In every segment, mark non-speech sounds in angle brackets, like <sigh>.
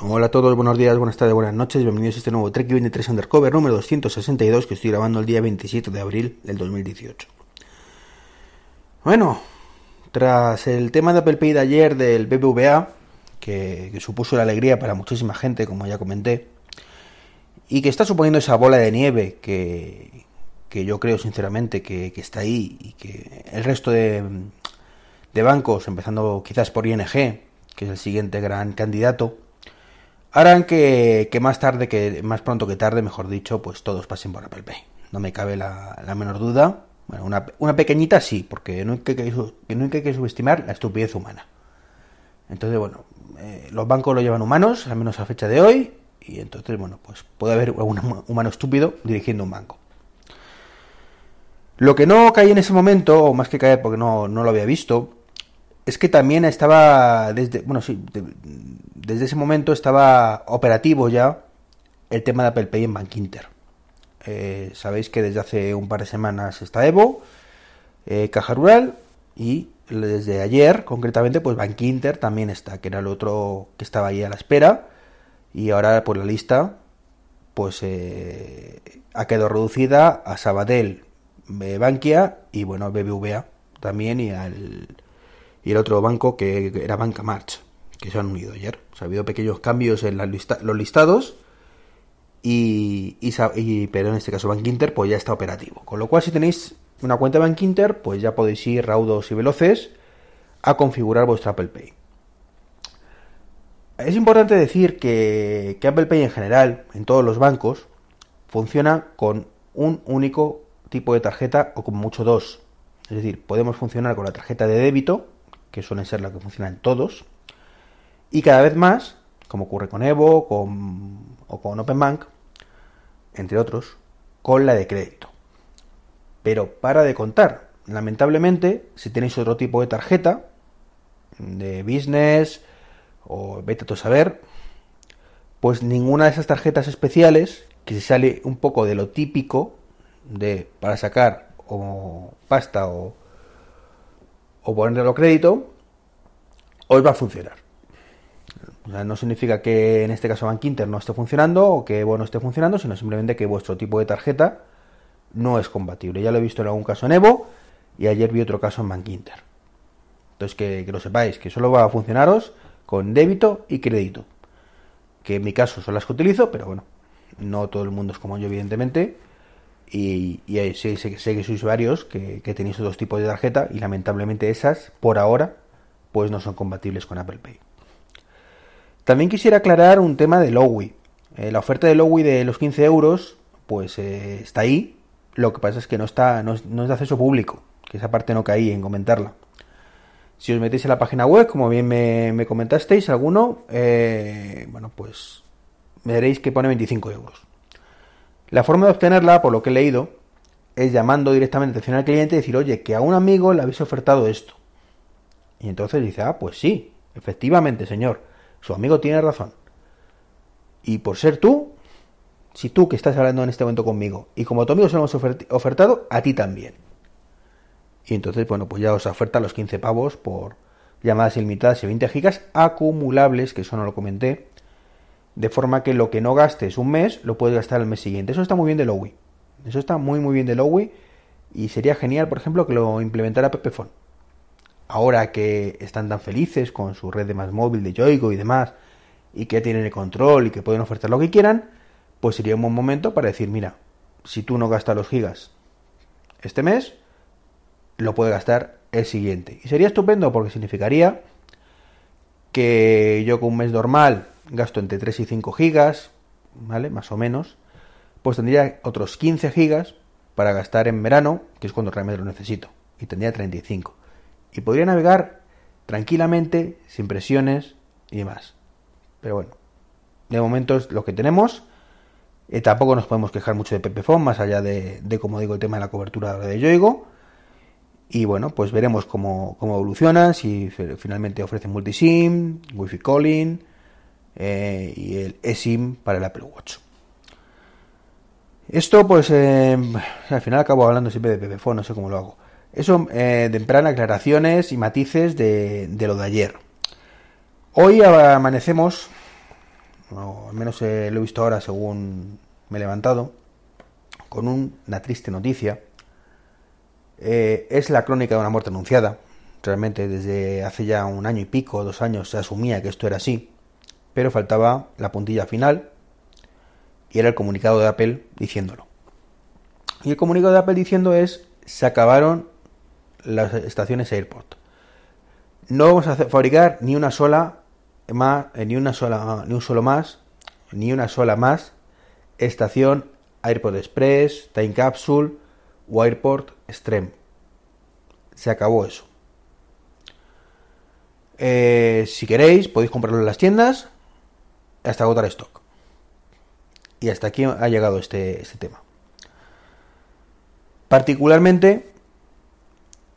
Hola a todos, buenos días, buenas tardes, buenas noches, bienvenidos a este nuevo Trek 23 Undercover número 262 que estoy grabando el día 27 de abril del 2018. Bueno, tras el tema de Apple Pay de ayer del BBVA, que, supuso la alegría para muchísima gente, como ya comenté, y que está suponiendo esa bola de nieve que, que yo creo sinceramente que, que, está ahí y que el resto de, de bancos, empezando quizás por ING, que es el siguiente gran candidato, harán que, que, más tarde, que más pronto que tarde, mejor dicho, pues todos pasen por Apple Pay. No me cabe la, la menor duda. Bueno, una, una, pequeñita sí, porque no hay que, hay que subestimar la estupidez humana. Entonces, bueno, eh, los bancos lo llevan humanos, al menos a fecha de hoy, y entonces, bueno, pues puede haber un humano estúpido dirigiendo un banco. Lo que no caí en ese momento, o más que caer porque no, no lo había visto, es que también estaba desde, bueno, sí, desde ese momento estaba operativo ya el tema de Apple Pay en Bank Inter. Eh, sabéis que desde hace un par de semanas está Evo, eh, Caja Rural y desde ayer, concretamente, pues Bank Inter también está, que era el otro que estaba ahí a la espera y ahora por la lista pues eh, ha quedado reducida a Sabadell, Bankia y bueno, BBVA también y al y el otro banco que era Banca March, que se han unido ayer. O sea, ha habido pequeños cambios en los listados y, pero en este caso Bank Inter pues ya está operativo. Con lo cual si tenéis una cuenta Bank Inter pues ya podéis ir raudos y veloces a configurar vuestro Apple Pay. Es importante decir que, Apple Pay en general, en todos los bancos, funciona con un único tipo de tarjeta o como mucho dos. Es decir, podemos funcionar con la tarjeta de débito, que suelen ser la que funciona en todos, y cada vez más, como ocurre con Evo con, o con OpenBank, entre otros, con la de crédito. Pero para de contar. Lamentablemente, si tenéis otro tipo de tarjeta, de business o vete a saber, pues ninguna de esas tarjetas especiales, que se sale un poco de lo típico de para sacar o pasta o, o ponerlo crédito, os va a funcionar. O sea, no significa que en este caso Bank Inter no esté funcionando o que Evo no esté funcionando, sino simplemente que vuestro tipo de tarjeta no es compatible. Ya lo he visto en algún caso en Evo y ayer vi otro caso en Bank Inter. Entonces que, que lo sepáis, que solo va a funcionaros con débito y crédito. Que en mi caso son las que utilizo, pero bueno, no todo el mundo es como yo, evidentemente. Y, y sé, que sois varios que, que tenéis otros tipos de tarjeta y lamentablemente esas, por ahora, pues no son compatibles con Apple Pay. También quisiera aclarar un tema de Lowy. Eh, la oferta de Lowy de los 15 euros, pues eh, está ahí. Lo que pasa es que no está, no es, de acceso público, que esa parte no caí en comentarla. Si os metéis en la página web, como bien me, me comentasteis, alguno, eh, bueno, pues veréis que pone 25 euros. La forma de obtenerla, por lo que he leído, es llamando directamente atención al cliente y decir, oye, que a un amigo le habéis ofertado esto. Y entonces dice, ah, pues sí, efectivamente, señor, su amigo tiene razón. Y por ser tú, si tú que estás hablando en este momento conmigo, y como tu amigo se lo hemos ofertado, a ti también. Y entonces, bueno, pues ya os oferta los 15 pavos por llamadas ilimitadas y 20 gigas acumulables, que eso no lo comenté, de forma que lo que no gastes un mes, lo puedes gastar el mes siguiente. Eso está muy bien de Lowy. Eso está muy, muy bien de Lowy. Y sería genial, por ejemplo, que lo implementara Pepefone ahora que están tan felices con su red de más móvil de Yoigo y demás, y que tienen el control y que pueden ofertar lo que quieran, pues sería un buen momento para decir, mira, si tú no gastas los gigas este mes, lo puedes gastar el siguiente. Y sería estupendo porque significaría que yo con un mes normal gasto entre 3 y 5 gigas, ¿vale? Más o menos, pues tendría otros 15 gigas para gastar en verano, que es cuando realmente lo necesito, y tendría 35 y podría navegar tranquilamente, sin presiones y demás. Pero bueno, de momento es lo que tenemos. Eh, tampoco nos podemos quejar mucho de Pepephone, más allá de, de, como digo, el tema de la cobertura de Yoigo. Y bueno, pues veremos cómo, cómo evoluciona, si finalmente ofrece multisim, wifi calling eh, y el eSIM para el Apple Watch. Esto, pues, eh, al final acabo hablando siempre de Pepephone, no sé cómo lo hago. Eso eh, aclaraciones y matices de, de, lo de ayer. Hoy amanecemos, al menos eh, lo he visto ahora según me he levantado, con una triste noticia. Eh, es la crónica de una muerte anunciada. Realmente desde hace ya un año y pico, dos años, se asumía que esto era así, pero faltaba la puntilla final y era el comunicado de Apple diciéndolo. Y el comunicado de Apple diciendo es, se acabaron las estaciones Airport. No vamos a fabricar ni una sola más, eh, ni una sola, ni un solo más, ni una sola más estación Airport Express, Time Capsule o Airport Extreme. Se acabó eso. Eh, si queréis, podéis comprarlo en las tiendas hasta agotar stock. Y hasta aquí ha llegado este, este tema. Particularmente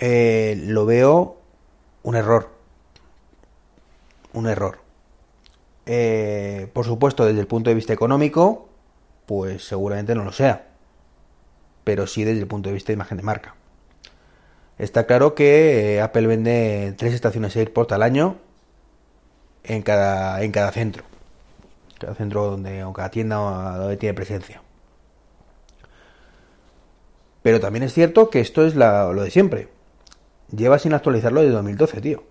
eh, lo veo un error. Un error. Eh, por supuesto, desde el punto de vista económico, pues seguramente no lo sea. Pero sí desde el punto de vista de imagen de marca. Está claro que eh, Apple vende tres estaciones AirPort al año en cada, en cada centro. Cada centro donde, o cada tienda donde tiene presencia. Pero también es cierto que esto es lo de siempre. Lleva sin actualizarlo desde 2012, tío.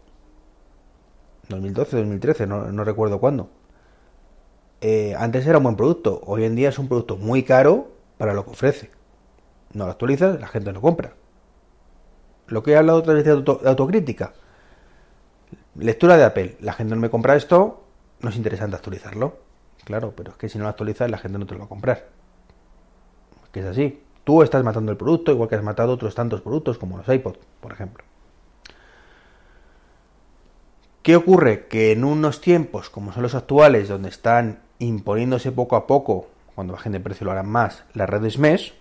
2012, 2013, no, recuerdo cuándo. Eh, antes era un buen producto, hoy en día es un producto muy caro para lo que ofrece. No lo actualizas, la gente no compra. Lo que he hablado otra vez de, de autocrítica. Lectura de Apple. La gente no me compra esto, no es interesante actualizarlo. Claro, pero es que si no lo actualizas, la gente no te lo va a comprar. que es así. Tú estás matando el producto, igual que has matado otros tantos productos, como los iPod, por ejemplo. ¿Qué ocurre? Que en unos tiempos como son los actuales, donde están imponiéndose poco a poco, cuando bajen de precio lo harán más, las redes MES,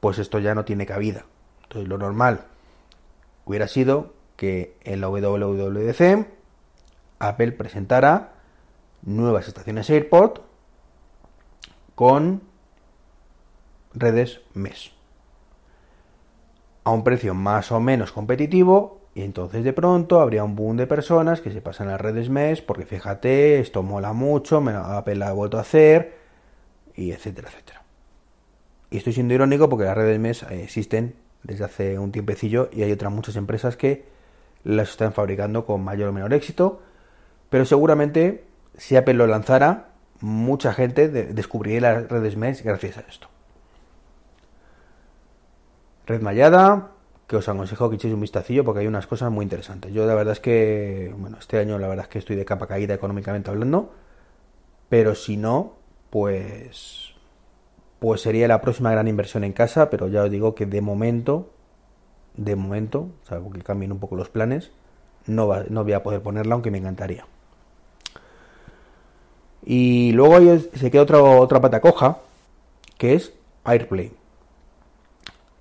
pues esto ya no tiene cabida. Entonces lo normal hubiera sido que en la WWDC Apple presentara nuevas estaciones AirPort con redes MES a un precio más o menos competitivo y entonces de pronto habría un boom de personas que se pasan a redes MES porque fíjate, esto mola mucho, me Apple ha vuelto a hacer y etcétera, etcétera. Y estoy siendo irónico porque las redes MES existen desde hace un tiempecillo y hay otras muchas empresas que las están fabricando con mayor o menor éxito, pero seguramente si Apple lo lanzara, mucha gente descubriría las redes MES gracias a esto. Red Mallada, que os aconsejo que echéis un vistacillo porque hay unas cosas muy interesantes. Yo la verdad es que, bueno, este año la verdad es que estoy de capa caída económicamente hablando, pero si no, pues, pues sería la próxima gran inversión en casa, pero ya os digo que de momento, de momento, salvo que cambien un poco los planes, no, no voy a poder ponerla, aunque me encantaría. Y luego se queda otra, otra pata coja, que es AirPlay.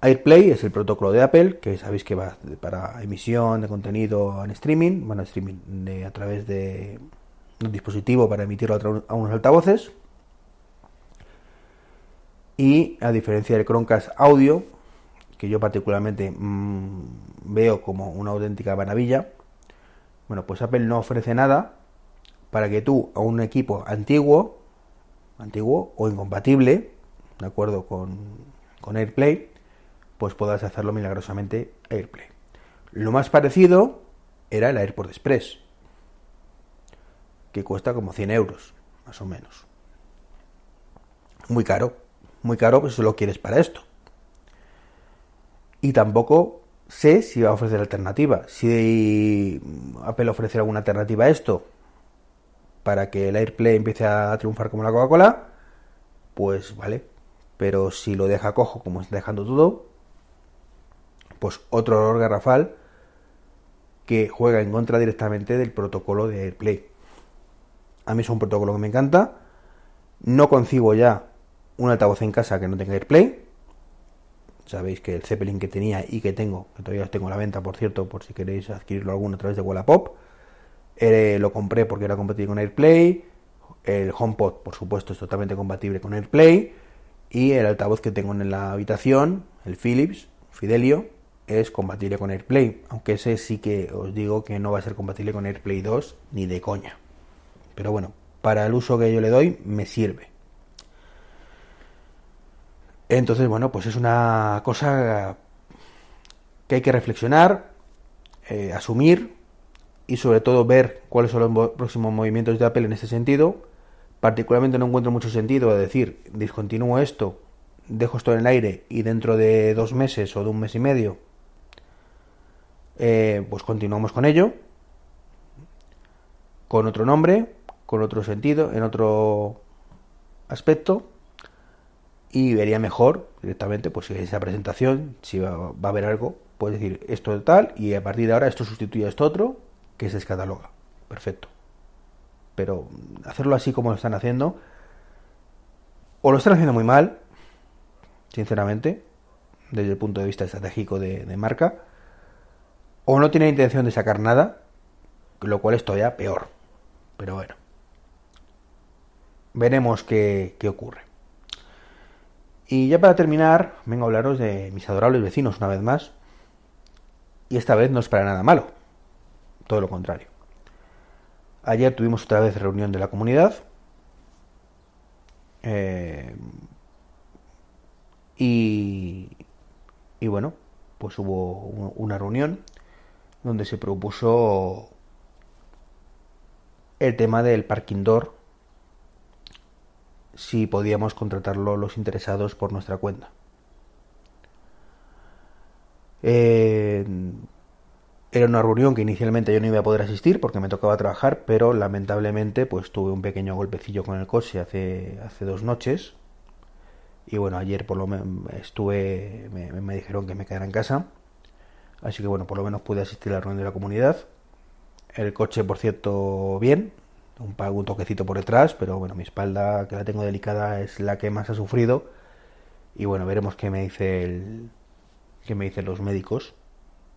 AirPlay es el protocolo de Apple, que sabéis que va para emisión de contenido en streaming, bueno, streaming a través de un dispositivo para emitirlo a, unos altavoces. Y a diferencia del Chromecast Audio, que yo particularmente mm, veo como una auténtica maravilla, bueno, pues Apple no ofrece nada para que tú a un equipo antiguo, antiguo o incompatible, de acuerdo con, con AirPlay, pues puedas hacerlo milagrosamente AirPlay. Lo más parecido era el AirPort Express, que cuesta como 100 euros, más o menos. Muy caro, muy caro, pues si lo quieres para esto. Y tampoco sé si va a ofrecer alternativa. Si Apple ofrece alguna alternativa a esto para que el AirPlay empiece a triunfar como la Coca-Cola, pues vale. Pero si lo deja cojo como está dejando todo, pues otro error garrafal que juega en contra directamente del protocolo de AirPlay. A mí es un protocolo que me encanta. No concibo ya un altavoz en casa que no tenga AirPlay. Sabéis que el Zeppelin que tenía y que tengo, que todavía tengo a la venta, por cierto, por si queréis adquirirlo alguno a través de Wallapop, eh, lo compré porque era compatible con AirPlay. El HomePod, por supuesto, es totalmente compatible con AirPlay. Y el altavoz que tengo en la habitación, el Philips, Fidelio, es compatible con AirPlay, aunque ese sí que os digo que no va a ser compatible con AirPlay 2 ni de coña. Pero bueno, para el uso que yo le doy, me sirve. Entonces, bueno, pues es una cosa que hay que reflexionar, eh, asumir y sobre todo ver cuáles son los próximos movimientos de Apple en este sentido. Particularmente no encuentro mucho sentido decir, discontinúo esto, dejo esto en el aire y dentro de dos meses o de un mes y medio, eh, pues continuamos con ello, con otro nombre, con otro sentido, en otro aspecto. Y vería mejor directamente pues si esa presentación si va, a haber algo puedes decir esto tal y a partir de ahora esto sustituye a esto otro que se descataloga. Perfecto. Pero hacerlo así como lo están haciendo o lo están haciendo muy mal sinceramente desde el punto de vista estratégico de, marca o no tiene intención de sacar nada lo cual es todavía peor pero bueno veremos qué, qué ocurre y ya para terminar, vengo a hablaros de mis adorables vecinos una vez más. Y esta vez no es para nada malo. Todo lo contrario. Ayer tuvimos otra vez reunión de la comunidad. Eh, y, y bueno, pues hubo una reunión donde se propuso el tema del parking door si podíamos contratarlo los interesados por nuestra cuenta. Era una reunión que inicialmente yo no iba a poder asistir porque me tocaba trabajar, pero lamentablemente pues tuve un pequeño golpecillo con el coche hace, hace dos noches. Y bueno, ayer por lo menos estuve, me, me dijeron que me quedara en casa. Así que bueno, por lo menos pude asistir a la reunión de la comunidad. El coche, por cierto, bien, un, un toquecito por detrás, pero bueno, mi espalda, que la tengo delicada, es la que más ha sufrido. Y bueno, veremos qué me dice el, qué me dicen los médicos.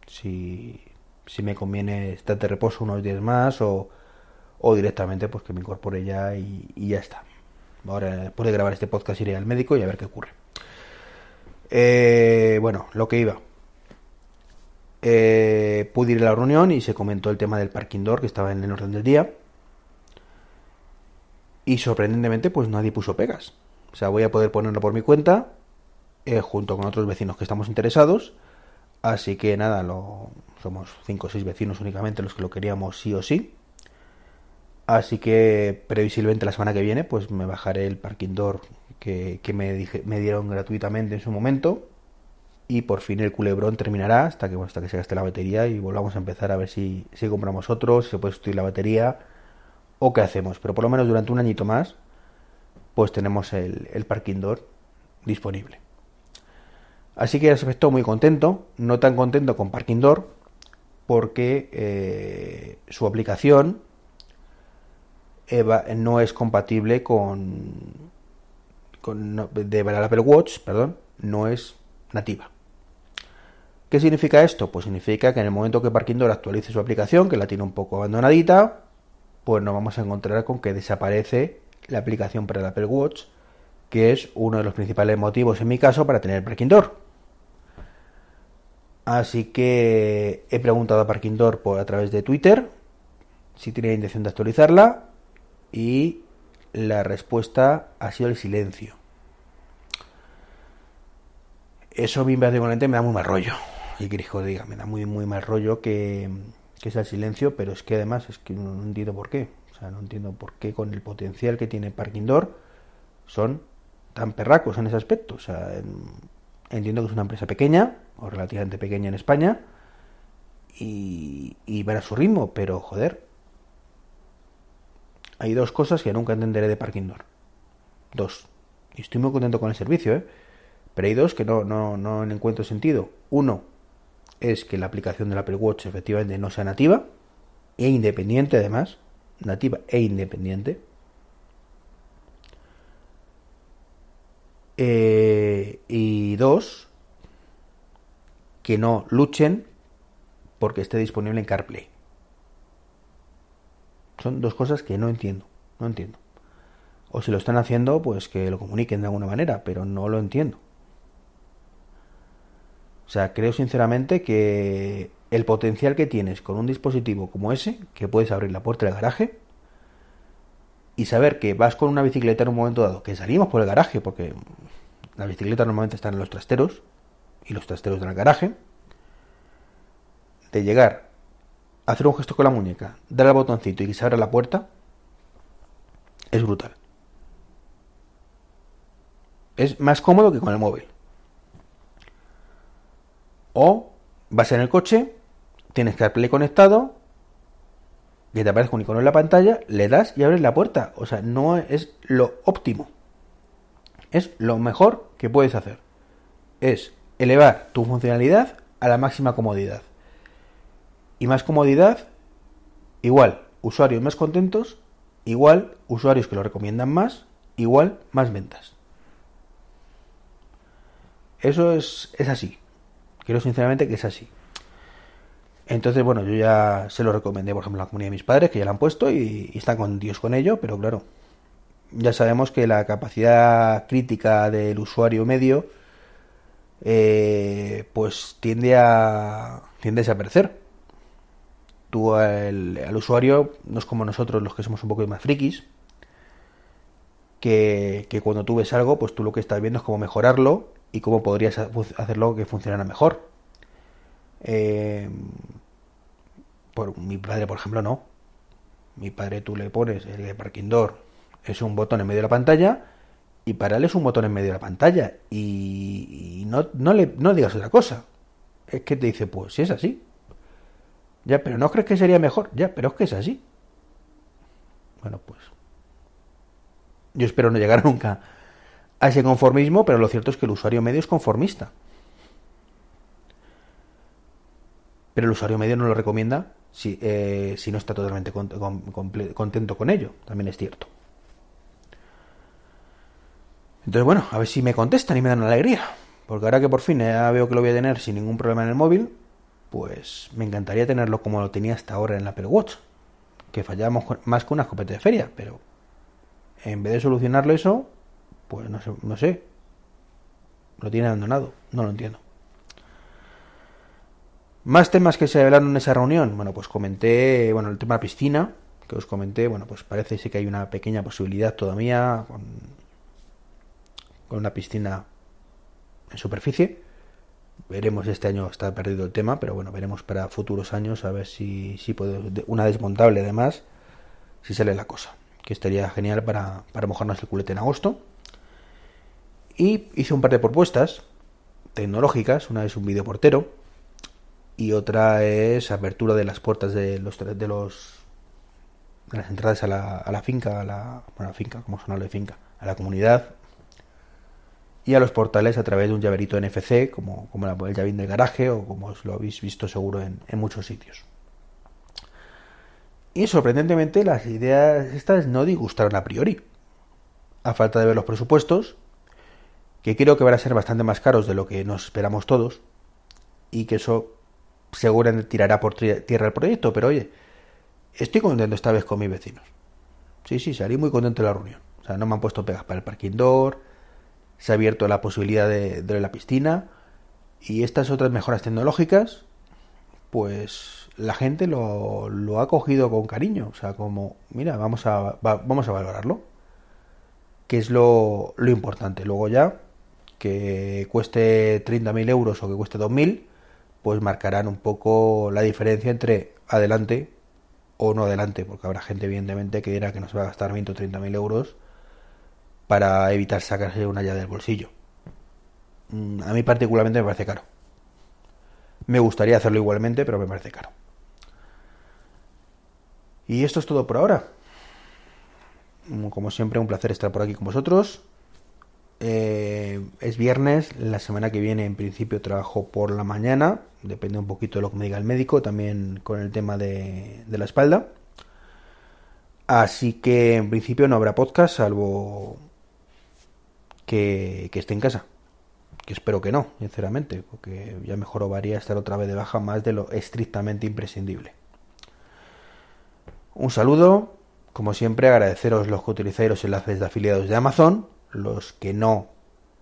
Si, si me conviene estar de reposo unos días más o, o directamente pues que me incorpore ya y, ya está. Ahora, después de grabar este podcast, iré al médico y a ver qué ocurre. Eh, bueno, lo que iba. Eh, pude ir a la reunión y se comentó el tema del parking door que estaba en el orden del día. Y sorprendentemente, pues nadie puso pegas. O sea, voy a poder ponerlo por mi cuenta, eh, junto con otros vecinos que estamos interesados. Así que nada, lo, somos cinco o seis vecinos únicamente los que lo queríamos sí o sí. Así que previsiblemente la semana que viene, pues me bajaré el parking door que, me dieron gratuitamente en su momento. Y por fin el culebrón terminará hasta que, hasta que se gaste la batería y volvamos a empezar a ver si, si compramos otro, si se puede sustituir la batería o qué hacemos, pero por lo menos durante un añito más, pues tenemos el, el parking door disponible. Así que aspecto muy contento, no tan contento con Parking Door, porque eh, su aplicación no es compatible con, con de Apple Watch, perdón, no es nativa. ¿Qué significa esto? Pues significa que en el momento que Parking Door actualice su aplicación, que la tiene un poco abandonadita, pues nos vamos a encontrar con que desaparece la aplicación para el Apple Watch, que es uno de los principales motivos en mi caso para tener Parking Door. Así que he preguntado a Parking Door por, a través de Twitter si tenía intención de actualizarla y la respuesta ha sido el silencio. Eso a mí me da muy mal rollo. Y que diga, me da muy, muy mal rollo que, que es el silencio, pero es que además es que no, entiendo por qué. O sea, no entiendo por qué con el potencial que tiene Parking Door son tan perracos en ese aspecto. O sea, entiendo que es una empresa pequeña, o relativamente pequeña en España, y, y van a su ritmo, pero joder, hay dos cosas que nunca entenderé de Parking Door. Dos. Y estoy muy contento con el servicio, ¿eh? Pero hay dos que no, no, no encuentro sentido. Uno, es que la aplicación del Apple Watch efectivamente no sea nativa e independiente además, nativa e independiente. Eh, y dos, que no luchen porque esté disponible en CarPlay. Son dos cosas que no entiendo, no entiendo. O si lo están haciendo, pues que lo comuniquen de alguna manera, pero no lo entiendo. Sea, creo sinceramente que el potencial que tienes con un dispositivo como ese, que puedes abrir la puerta del garaje, y saber que vas con una bicicleta en un momento dado, que salimos por el garaje, porque las bicicletas normalmente están en los trasteros y los trasteros del garaje, de llegar, hacer un gesto con la muñeca, dar al botoncito y que se abra la puerta, es brutal. Es más cómodo que con el móvil. O vas en el coche, tienes CarPlay conectado, que te aparezca un icono en la pantalla, le das y abres la puerta. O sea, no es lo óptimo. Es lo mejor que puedes hacer. Es elevar tu funcionalidad a la máxima comodidad. Y más comodidad, igual, usuarios más contentos, igual, usuarios que lo recomiendan más, igual, más ventas. Eso es, es así. Creo sinceramente que es así. Entonces, bueno, yo ya se lo recomendé, por ejemplo, a la comunidad de mis padres, que ya lo han puesto y, están con Dios con ello, pero claro, ya sabemos que la capacidad crítica del usuario medio, eh, pues tiende a, tiende a desaparecer. Tú al, al, usuario, no es como nosotros los que somos un poco más frikis, que, que cuando tú ves algo, pues tú lo que estás viendo es cómo mejorarlo y cómo podrías hacerlo que funcionara mejor. Eh, por mi padre, por ejemplo, no. Mi padre tú le pones el de parking door, es un botón en medio de la pantalla y para él es un botón en medio de la pantalla y, no, no le no digas otra cosa. Es que te dice, pues si es así. Ya, pero ¿no crees que sería mejor? Ya, pero es que es así. Bueno, pues yo espero no llegar <laughs> nunca a ese conformismo, pero lo cierto es que el usuario medio es conformista. Pero el usuario medio no lo recomienda si, eh, si no está totalmente contento con ello. También es cierto. Entonces, bueno, a ver si me contestan y me dan alegría. Porque ahora que por fin ya veo que lo voy a tener sin ningún problema en el móvil, pues me encantaría tenerlo como lo tenía hasta ahora en el Apple Watch. Que fallábamos más que una escopeta de feria, pero en vez de solucionarlo eso, pues no sé, no sé. Lo tiene abandonado, no lo entiendo. Más temas que se hablaron en esa reunión. Bueno, pues comenté, bueno, el tema piscina, que os comenté, bueno, pues parece que hay una pequeña posibilidad todavía con, con una piscina en superficie. Veremos este año está perdido el tema, pero bueno, veremos para futuros años a ver si, si puede, una desmontable además, si sale la cosa. Que estaría genial para, para mojarnos el culete en agosto. Y hice un par de propuestas tecnológicas, una es un vídeo portero, y otra es apertura de las puertas de los de los de las entradas a la, a la finca, a la, bueno, finca, como son de finca, a la comunidad y a los portales a través de un llaverito NFC, como, como el llavín del garaje o como os lo habéis visto seguro en muchos sitios. Y sorprendentemente las ideas estas no disgustaron a priori. A falta de ver los presupuestos, que creo que van a ser bastante más caros de lo que nos esperamos todos, y que eso seguramente tirará por tierra el proyecto, pero oye, estoy contento esta vez con mis vecinos. Sí, sí, salí muy contento de la reunión. O sea, no me han puesto pegas para el parking door, se ha abierto la posibilidad de, la piscina y estas otras mejoras tecnológicas, pues la gente lo, ha cogido con cariño. O sea, como, mira, vamos a, vamos a valorarlo. Que es lo importante. Luego ya, que cueste 30.000 euros o que cueste 2.000, pues marcarán un poco la diferencia entre adelante o no adelante, porque habrá gente evidentemente que dirá que no se va a gastar 20 o 30 mil euros para evitar sacarse una llave del bolsillo. Mm, a mí particularmente me parece caro. Me gustaría hacerlo igualmente, pero me parece caro. Y esto es todo por ahora. Mm, como siempre, un placer estar por aquí con vosotros. Eh, es viernes, la semana que viene en principio trabajo por la mañana, depende un poquito de lo que me diga el médico, también con el tema de, la espalda. Así que en principio no habrá podcast, salvo que, esté en casa. Que espero que no, sinceramente, porque ya mejor varía estar otra vez de baja más de lo estrictamente imprescindible. Un saludo, como siempre agradeceros los que utilizáis los enlaces de afiliados de Amazon los que no,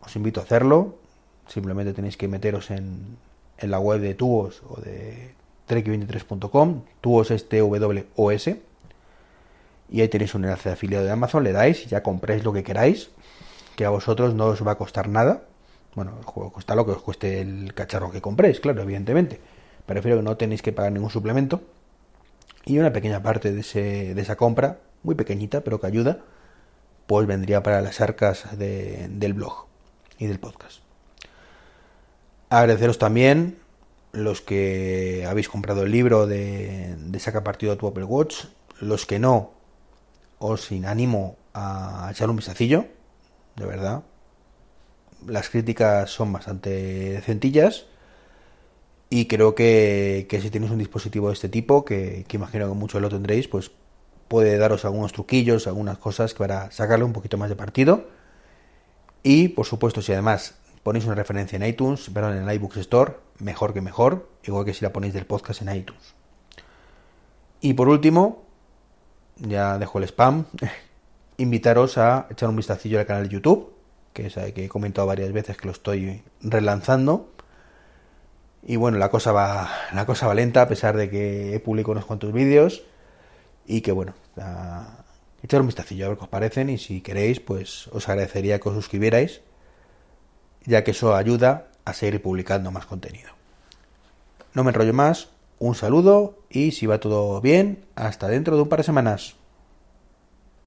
os invito a hacerlo. Simplemente tenéis que meteros en, la web de Tuos o de trek23.com. Tuos es t w Y ahí tenéis un enlace de afiliado de Amazon, le dais y ya compréis lo que queráis, que a vosotros no os va a costar nada. Bueno, el cuesta lo que os cueste el cacharro que compréis, claro, evidentemente. Prefiero que no tenéis que pagar ningún suplemento. Y una pequeña parte de, ese, de esa compra, muy pequeñita, pero que ayuda, vendría para las arcas del blog y del podcast. Agradeceros también los que habéis comprado el libro de, Saca Partido a tu Apple Watch, los que no, os inanimo a echar un vistacillo, de verdad. Las críticas son bastante centillas y creo que, si tenéis un dispositivo de este tipo, que imagino que muchos lo tendréis, pues puede daros algunos truquillos, algunas cosas para sacarle un poquito más de partido. Y por supuesto, si además ponéis una referencia en iTunes, perdón, en el iBooks Store, mejor que mejor, igual que si la ponéis del podcast en iTunes. Y por último, ya dejo el spam, <laughs> invitaros a echar un vistacillo al canal de YouTube, que es que he comentado varias veces que lo estoy relanzando. Y bueno, la cosa va, la cosa va lenta a pesar de que he publicado unos cuantos vídeos y que bueno, echar un vistacillo a ver qué os parecen y si queréis, pues os agradecería que os suscribierais, ya que eso ayuda a seguir publicando más contenido. No me enrollo más, un saludo y si va todo bien, hasta dentro de un par de semanas.